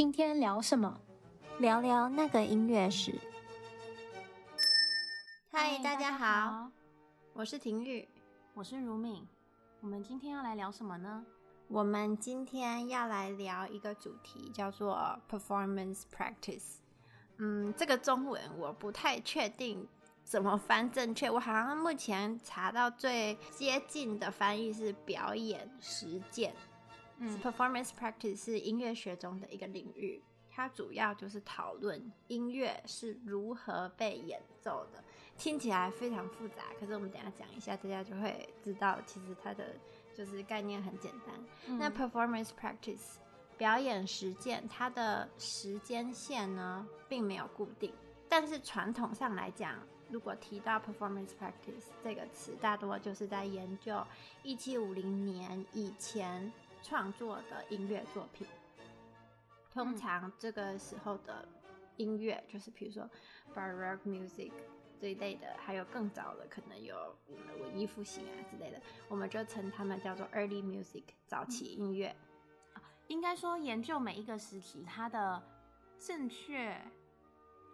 今天聊什么？聊聊那个音乐史。嗨，大家好，我是婷玉，我是如敏。我们今天要来聊什么呢？我们今天要来聊一个主题，叫做 performance practice。嗯，这个中文我不太确定怎么翻正确。我好像目前查到最接近的翻译是表演实践。嗯，performance practice 是音乐学中的一个领域，它主要就是讨论音乐是如何被演奏的。听起来非常复杂，可是我们等一下讲一下，大家就会知道，其实它的就是概念很简单。嗯、那 performance practice 表演实践，它的时间线呢并没有固定，但是传统上来讲，如果提到 performance practice 这个词，大多就是在研究一七五零年以前。创作的音乐作品，通常这个时候的音乐，嗯、就是比如说 Baroque music 这一类的，还有更早的，可能有文艺复兴啊之类的，我们就称他们叫做 early music 早期音乐。嗯、应该说，研究每一个时期它的正确，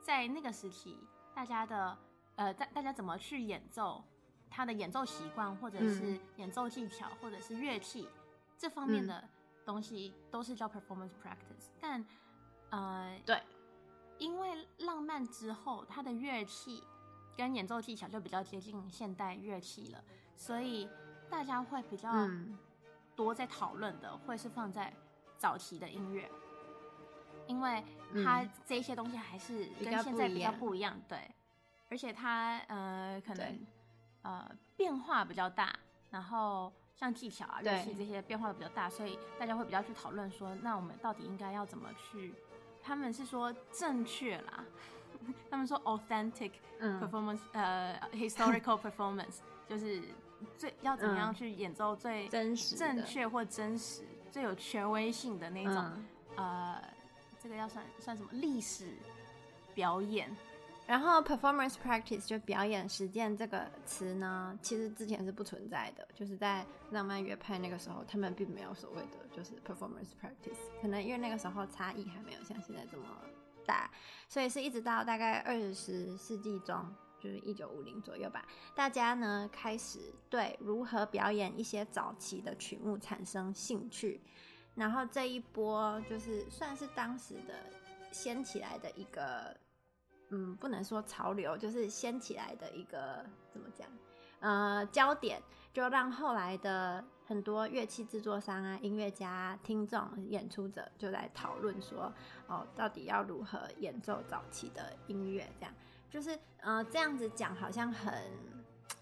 在那个时期大家的呃，大大家怎么去演奏，他的演奏习惯，或者是演奏技巧，嗯、或者是乐器。这方面的东西都是叫 performance practice，嗯、但呃，对，因为浪漫之后，它的乐器跟演奏技巧就比较接近现代乐器了，所以大家会比较多在讨论的会是放在早期的音乐，因为它这些东西还是跟现在比较不一样，对，而且它呃可能呃变化比较大，然后。像技巧啊、乐器这些变化的比较大，所以大家会比较去讨论说，那我们到底应该要怎么去？他们是说正确啦，他们说 authentic performance，、嗯、呃，historical performance，就是最要怎么样去演奏最真实、正确或真实、最有权威性的那种，嗯、呃，这个要算算什么历史表演？然后，performance practice 就表演实践这个词呢，其实之前是不存在的，就是在浪漫乐派那个时候，他们并没有所谓的就是 performance practice，可能因为那个时候差异还没有像现在这么大，所以是一直到大概二十世纪中，就是一九五零左右吧，大家呢开始对如何表演一些早期的曲目产生兴趣，然后这一波就是算是当时的掀起来的一个。嗯，不能说潮流，就是掀起来的一个怎么讲？呃，焦点就让后来的很多乐器制作商啊、音乐家、听众、演出者就在讨论说，哦，到底要如何演奏早期的音乐？这样就是，呃，这样子讲好像很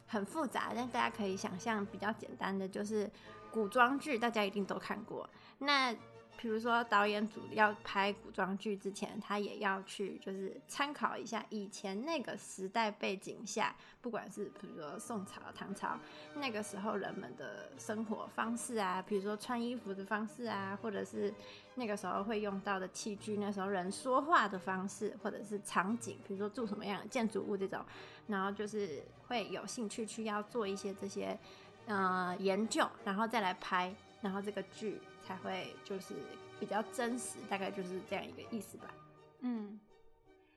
很复杂，但大家可以想象比较简单的就是古装剧，大家一定都看过。那比如说，导演组要拍古装剧之前，他也要去就是参考一下以前那个时代背景下，不管是比如说宋朝、唐朝那个时候人们的生活方式啊，比如说穿衣服的方式啊，或者是那个时候会用到的器具，那时候人说话的方式，或者是场景，比如说住什么样的建筑物这种，然后就是会有兴趣去要做一些这些呃研究，然后再来拍，然后这个剧。才会就是比较真实，大概就是这样一个意思吧。嗯，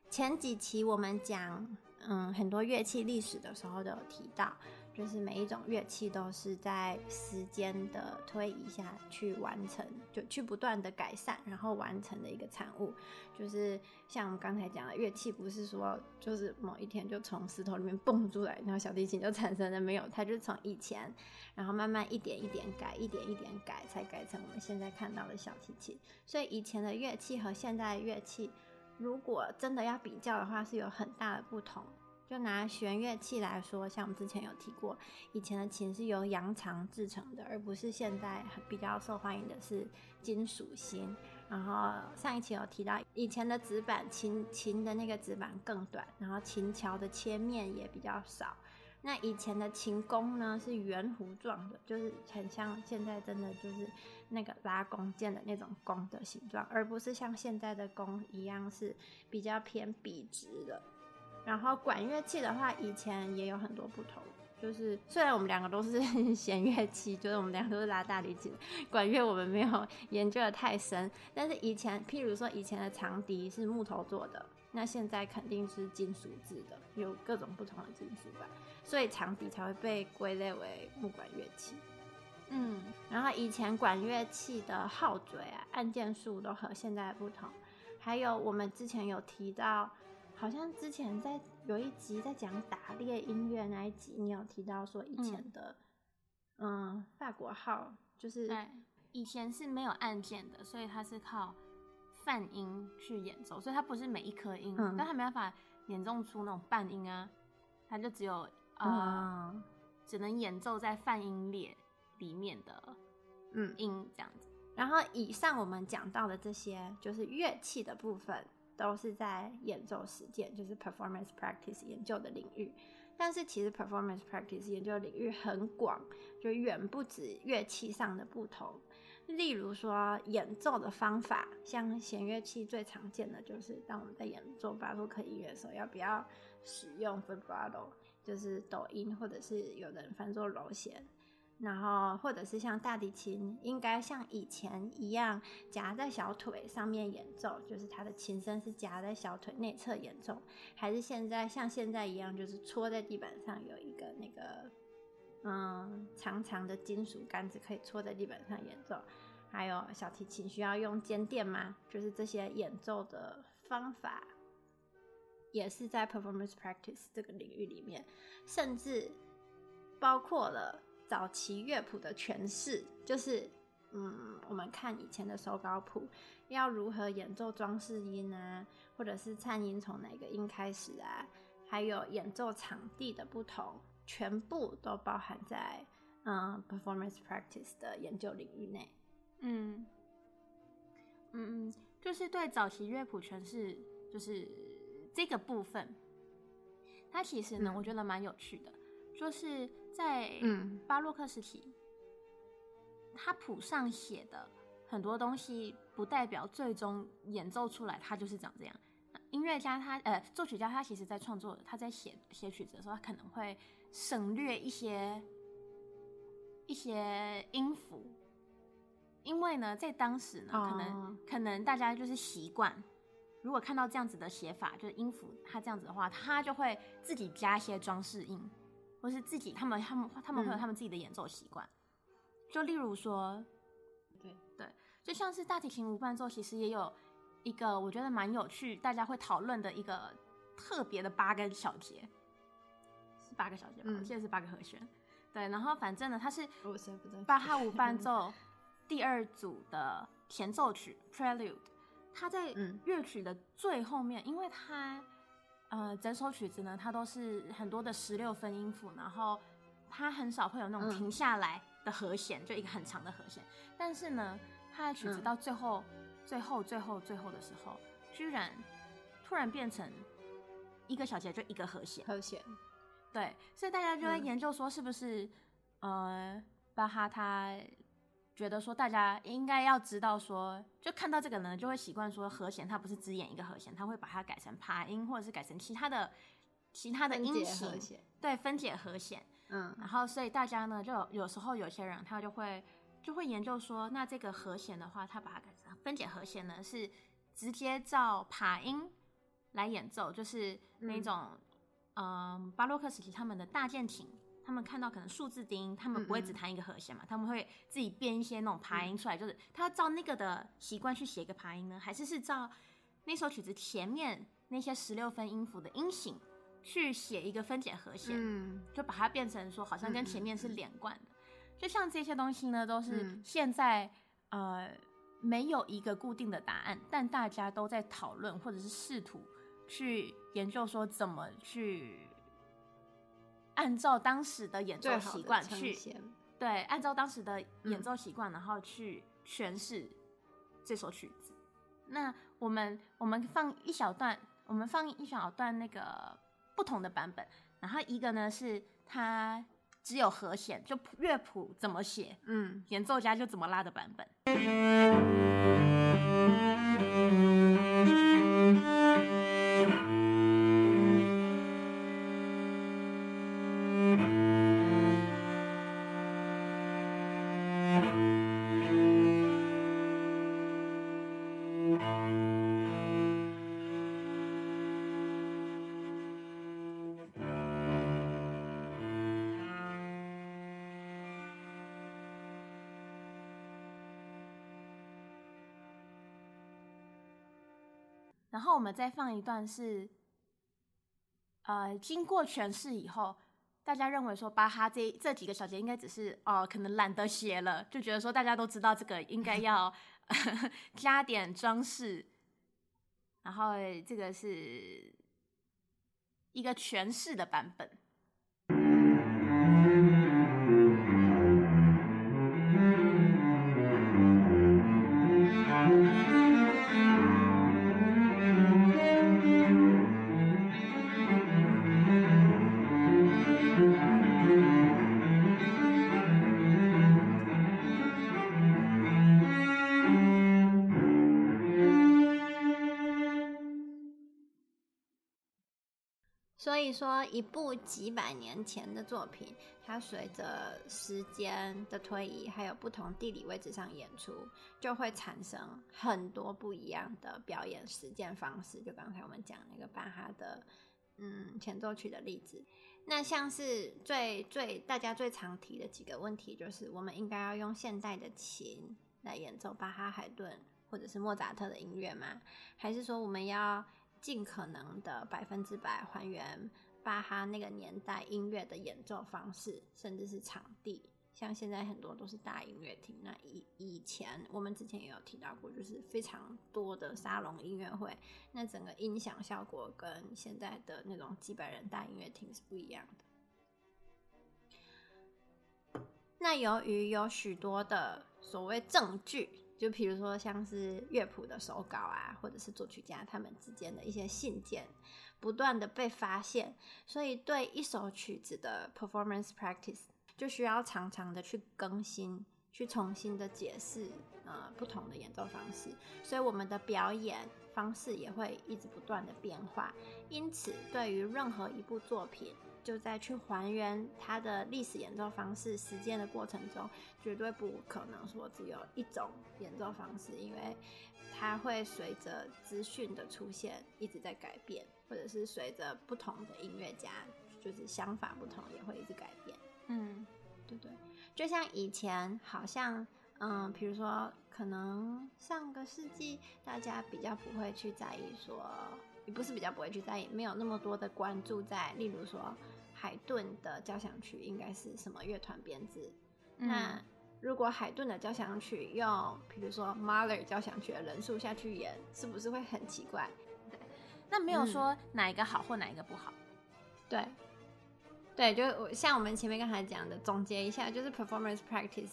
前几期我们讲嗯很多乐器历史的时候都有提到。就是每一种乐器都是在时间的推移下去完成，就去不断的改善，然后完成的一个产物。就是像我们刚才讲的，乐器不是说就是某一天就从石头里面蹦出来，然后小提琴就产生了，没有，它就是从以前，然后慢慢一点一点改，一点一点改，才改成我们现在看到的小提琴。所以以前的乐器和现在的乐器，如果真的要比较的话，是有很大的不同。就拿弦乐器来说，像我们之前有提过，以前的琴是由羊肠制成的，而不是现在比较受欢迎的是金属芯。然后上一期有提到，以前的指板琴琴的那个指板更短，然后琴桥的切面也比较少。那以前的琴弓呢是圆弧状的，就是很像现在真的就是那个拉弓箭的那种弓的形状，而不是像现在的弓一样是比较偏笔直的。然后管乐器的话，以前也有很多不同，就是虽然我们两个都是 弦乐器，就是我们两个都是拉大提琴，管乐我们没有研究的太深，但是以前，譬如说以前的长笛是木头做的，那现在肯定是金属制的，有各种不同的金属吧，所以长笛才会被归类为木管乐器。嗯，然后以前管乐器的号嘴啊、按键数都和现在不同，还有我们之前有提到。好像之前在有一集在讲打猎音乐那一集，你有提到说以前的，嗯，嗯，法国号就是对，以前是没有按键的，所以它是靠泛音去演奏，所以它不是每一颗音，嗯、但它没办法演奏出那种半音啊，它就只有呃，嗯、只能演奏在泛音列里面的嗯音这样子。然后以上我们讲到的这些就是乐器的部分。都是在演奏实践，就是 performance practice 研究的领域。但是其实 performance practice 研究领域很广，就远不止乐器上的不同。例如说演奏的方法，像弦乐器最常见的就是，当我们在演奏巴洛克音乐的时候，要不要使用 vibrato，就是抖音，或者是有人翻作揉弦。然后，或者是像大提琴，应该像以前一样夹在小腿上面演奏，就是它的琴身是夹在小腿内侧演奏，还是现在像现在一样，就是戳在地板上有一个那个嗯长长的金属杆子可以戳在地板上演奏？还有小提琴需要用肩垫吗？就是这些演奏的方法，也是在 performance practice 这个领域里面，甚至包括了。早期乐谱的诠释，就是，嗯，我们看以前的手稿谱，要如何演奏装饰音啊，或者是颤音从哪个音开始啊，还有演奏场地的不同，全部都包含在嗯 performance practice 的研究领域内。嗯，嗯嗯，就是对早期乐谱诠释，就是这个部分，它其实呢，嗯、我觉得蛮有趣的。就是在嗯巴洛克时期，嗯、他谱上写的很多东西，不代表最终演奏出来他就是长这样。音乐家他呃作曲家他其实在创作他在写写曲子的时候，他可能会省略一些一些音符，因为呢，在当时呢，可能、哦、可能大家就是习惯，如果看到这样子的写法，就是音符他这样子的话，他就会自己加一些装饰音。或是自己，他们他们他们会有他们自己的演奏习惯，嗯、就例如说，对对，就像是大提琴无伴奏，其实也有一个我觉得蛮有趣，大家会讨论的一个特别的八个小节，是八个小节吧？嗯、我记得是八个和弦。对，然后反正呢，它是巴哈无伴 奏第二组的前奏曲 Prelude，它在乐曲的最后面，嗯、因为它。呃，整首曲子呢，它都是很多的十六分音符，然后它很少会有那种停下来的和弦，嗯、就一个很长的和弦。但是呢，它的曲子到最后、嗯、最后、最后、最后的时候，居然突然变成一个小节就一个和弦。和弦，对，所以大家就在研究说，是不是、嗯、呃，巴哈他。觉得说大家应该要知道说，就看到这个呢，就会习惯说和弦它不是只演一个和弦，它会把它改成爬音，或者是改成其他的其他的音型，对，分解和弦。嗯，然后所以大家呢，就有时候有些人他就会就会研究说，那这个和弦的话，他把它改成分解和弦呢，是直接照爬音来演奏，就是那种嗯、呃、巴洛克时期他们的大键琴。他们看到可能数字低音，他们不会只弹一个和弦嘛？嗯嗯，他们会自己编一些那种爬音出来，嗯、就是他要照那个的习惯去写一个爬音呢，还是是照那首曲子前面那些十六分音符的音型去写一个分解和弦，嗯、就把它变成说好像跟前面是连贯的。就像这些东西呢，都是现在、嗯、呃没有一个固定的答案，但大家都在讨论或者是试图去研究说怎么去。按照当时的演奏习惯去，对，按照当时的演奏习惯，然后去诠释这首曲子。嗯、那我们我们放一小段，我们放一小段那个不同的版本。然后一个呢是它只有和弦，就乐谱怎么写，嗯，演奏家就怎么拉的版本。然后我们再放一段是，呃，经过诠释以后，大家认为说巴哈这这几个小节应该只是哦、可能懒得写了，就觉得说大家都知道这个应该要 加点装饰，然后这个是一个诠释的版本。以说，一部几百年前的作品，它随着时间的推移，还有不同地理位置上演出，就会产生很多不一样的表演实践方式。就刚才我们讲那个巴哈的，嗯，前奏曲的例子。那像是最最大家最常提的几个问题，就是我们应该要用现代的琴来演奏巴哈、海顿或者是莫扎特的音乐吗？还是说我们要尽可能的百分之百还原巴哈那个年代音乐的演奏方式，甚至是场地，像现在很多都是大音乐厅。那以以前我们之前也有提到过，就是非常多的沙龙音乐会，那整个音响效果跟现在的那种几百人大音乐厅是不一样的。那由于有许多的所谓证据。就比如说，像是乐谱的手稿啊，或者是作曲家他们之间的一些信件，不断的被发现，所以对一首曲子的 performance practice 就需要常常的去更新，去重新的解释，呃，不同的演奏方式，所以我们的表演方式也会一直不断的变化。因此，对于任何一部作品，就在去还原它的历史演奏方式实践的过程中，绝对不可能说只有一种演奏方式，因为它会随着资讯的出现一直在改变，或者是随着不同的音乐家就是想法不同也会一直改变。嗯，对对，就像以前好像嗯，比如说可能上个世纪大家比较不会去在意说，也不是比较不会去在意，没有那么多的关注在，例如说。海顿的交响曲应该是什么乐团编制？嗯、那如果海顿的交响曲用，比如说 Mahler 交响曲的人数下去演，是不是会很奇怪？对，那没有说哪一个好或哪一个不好。嗯、对，对，就我像我们前面刚才讲的，总结一下，就是 performance practice，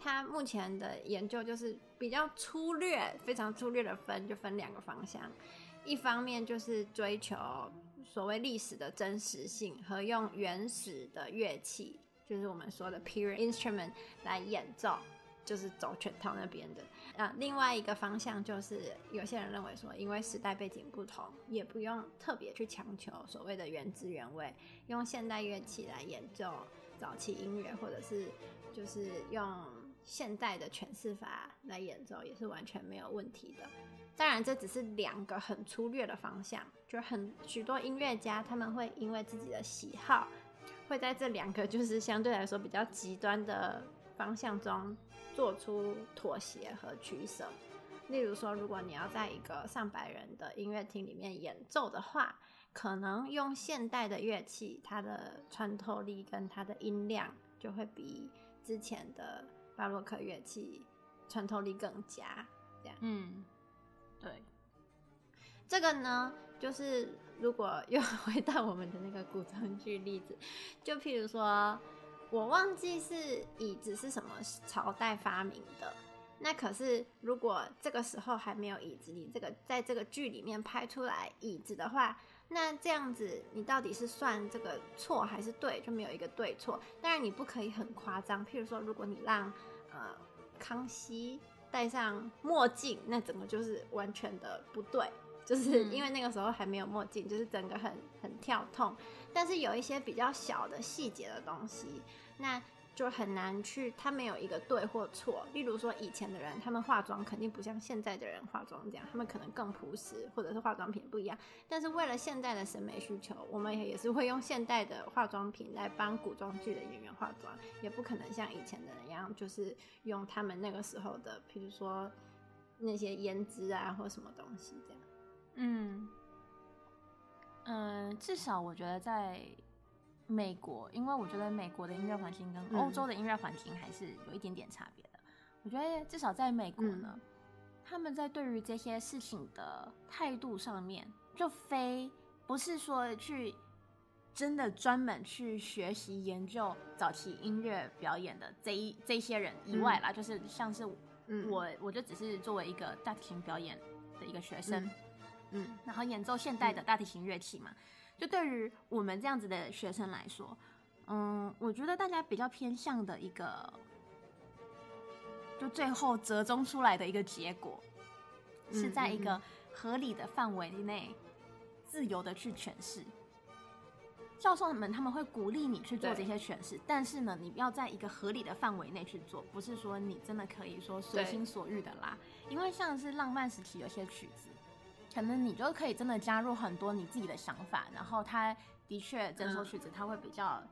它目前的研究就是比较粗略，非常粗略的分，就分两个方向，一方面就是追求。所谓历史的真实性和用原始的乐器，就是我们说的 period instrument 来演奏，就是走全套那边的。啊，另外一个方向就是有些人认为说，因为时代背景不同，也不用特别去强求所谓的原汁原味，用现代乐器来演奏早期音乐，或者是就是用现代的诠释法来演奏，也是完全没有问题的。当然，这只是两个很粗略的方向，就很许多音乐家他们会因为自己的喜好，会在这两个就是相对来说比较极端的方向中做出妥协和取舍。例如说，如果你要在一个上百人的音乐厅里面演奏的话，可能用现代的乐器，它的穿透力跟它的音量就会比之前的巴洛克乐器穿透力更佳。这样，嗯。对，这个呢，就是如果又 回到我们的那个古装剧例子，就譬如说，我忘记是椅子是什么朝代发明的，那可是如果这个时候还没有椅子，你这个在这个剧里面拍出来椅子的话，那这样子你到底是算这个错还是对？就没有一个对错。当然你不可以很夸张，譬如说，如果你让呃康熙。戴上墨镜，那整个就是完全的不对，就是因为那个时候还没有墨镜，就是整个很很跳痛。但是有一些比较小的细节的东西，那就很难去，它没有一个对或错。例如说，以前的人他们化妆肯定不像现在的人化妆这样，他们可能更朴实，或者是化妆品不一样。但是为了现代的审美需求，我们也是会用现代的化妆品来帮古装剧的演员化妆，也不可能像以前的人一样，就是用他们那个时候的，比如说那些胭脂啊或什么东西这样。嗯嗯、至少我觉得在美国，因为我觉得美国的音乐环境跟欧洲的音乐环境还是有一点点差别的。嗯、我觉得至少在美国呢，嗯、他们在对于这些事情的态度上面，就非不是说去真的专门去学习研究早期音乐表演的这一这些人以外啦，嗯、就是像是。嗯，我我就只是作为一个大提琴表演的一个学生，嗯，嗯，然后演奏现代的大提琴乐器嘛，嗯、就对于我们这样子的学生来说，嗯，我觉得大家比较偏向的一个，就最后折中出来的一个结果，嗯、是在一个合理的范围内，自由的去诠释。教授们他们会鼓励你去做这些诠释，但是呢，你要在一个合理的范围内去做，不是说你真的可以说随心所欲的啦。因为像是浪漫时期有些曲子，可能你就可以真的加入很多你自己的想法，然后他的确整首曲子他会比较，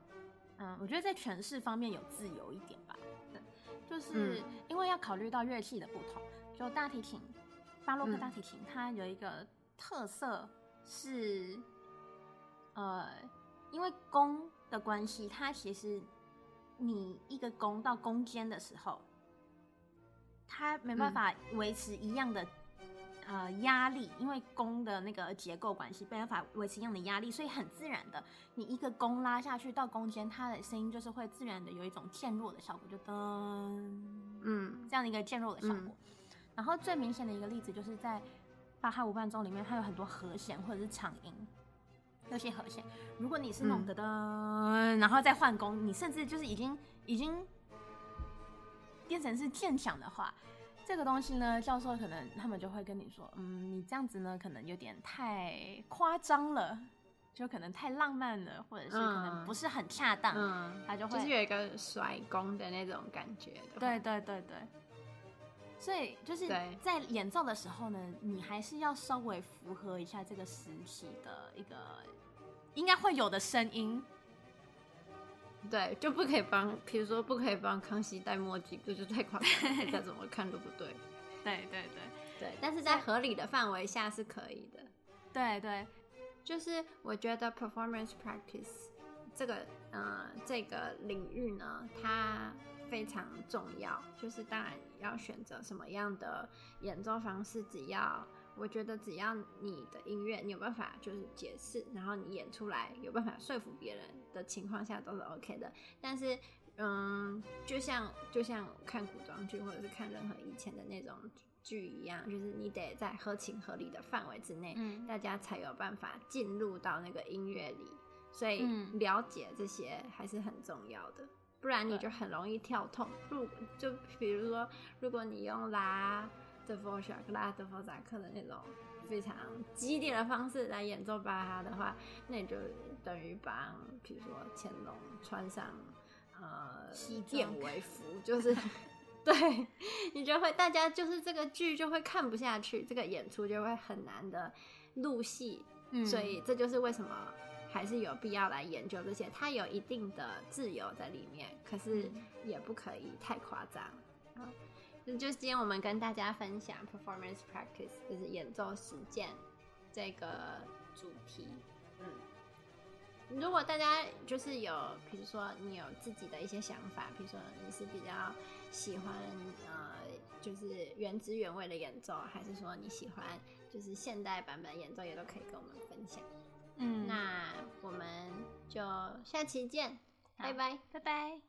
嗯，嗯，我觉得在诠释方面有自由一点吧。对，就是因为要考虑到乐器的不同，就大提琴，巴洛克大提琴，嗯、它有一个特色是，呃。因为弓的关系，它其实你一个弓到弓尖的时候，它没办法维持一样的、嗯、呃压力，因为弓的那个结构关系，没办法维持一样的压力，所以很自然的，你一个弓拉下去到弓尖，它的声音就是会自然的有一种渐弱的效果，就噔，嗯，这样的一个渐弱的效果。嗯、然后最明显的一个例子就是在巴哈无伴奏里面，它有很多和弦或者是长音。有些和弦，如果你是弄的噔，嗯、然后再换弓，你甚至就是已经已经变成是渐强的话，这个东西呢，教授可能他们就会跟你说，嗯，你这样子呢，可能有点太夸张了，就可能太浪漫了，或者是可能不是很恰当，嗯，他就会就是有一个甩弓的那种感觉，对对对对。所以就是在演奏的时候呢，你还是要稍微符合一下这个时期的一个应该会有的声音。对，就不可以帮，比如说不可以帮康熙戴墨镜，这就太夸张了，再怎么看都不对。对对对对，但是在合理的范围下是可以的。对对，就是我觉得 performance practice 这个呃这个领域呢，它。非常重要，就是当然要选择什么样的演奏方式，只要我觉得只要你的音乐你有办法就是解释，然后你演出来有办法说服别人的情况下都是 OK 的。但是，嗯，就像就像看古装剧或者是看任何以前的那种剧一样，就是你得在合情合理的范围之内，嗯，大家才有办法进入到那个音乐里。所以了解这些还是很重要的。不然你就很容易跳痛。如就比如说，如果你用拉德弗小克、拉德弗札克的那种非常激烈的方式来演奏巴哈的话，那你就等于帮，比如说乾隆穿上呃燕尾服，就是 对你就会大家就是这个剧就会看不下去，这个演出就会很难的入戏。嗯，所以这就是为什么。还是有必要来研究这些，它有一定的自由在里面，可是也不可以太夸张。好，这就是今天我们跟大家分享 performance practice，就是演奏实践这个主题。嗯，如果大家就是有，比如说你有自己的一些想法，比如说你是比较喜欢呃，就是原汁原味的演奏，还是说你喜欢就是现代版本演奏，也都可以跟我们分享。嗯，那我们就下期见，拜拜，拜拜。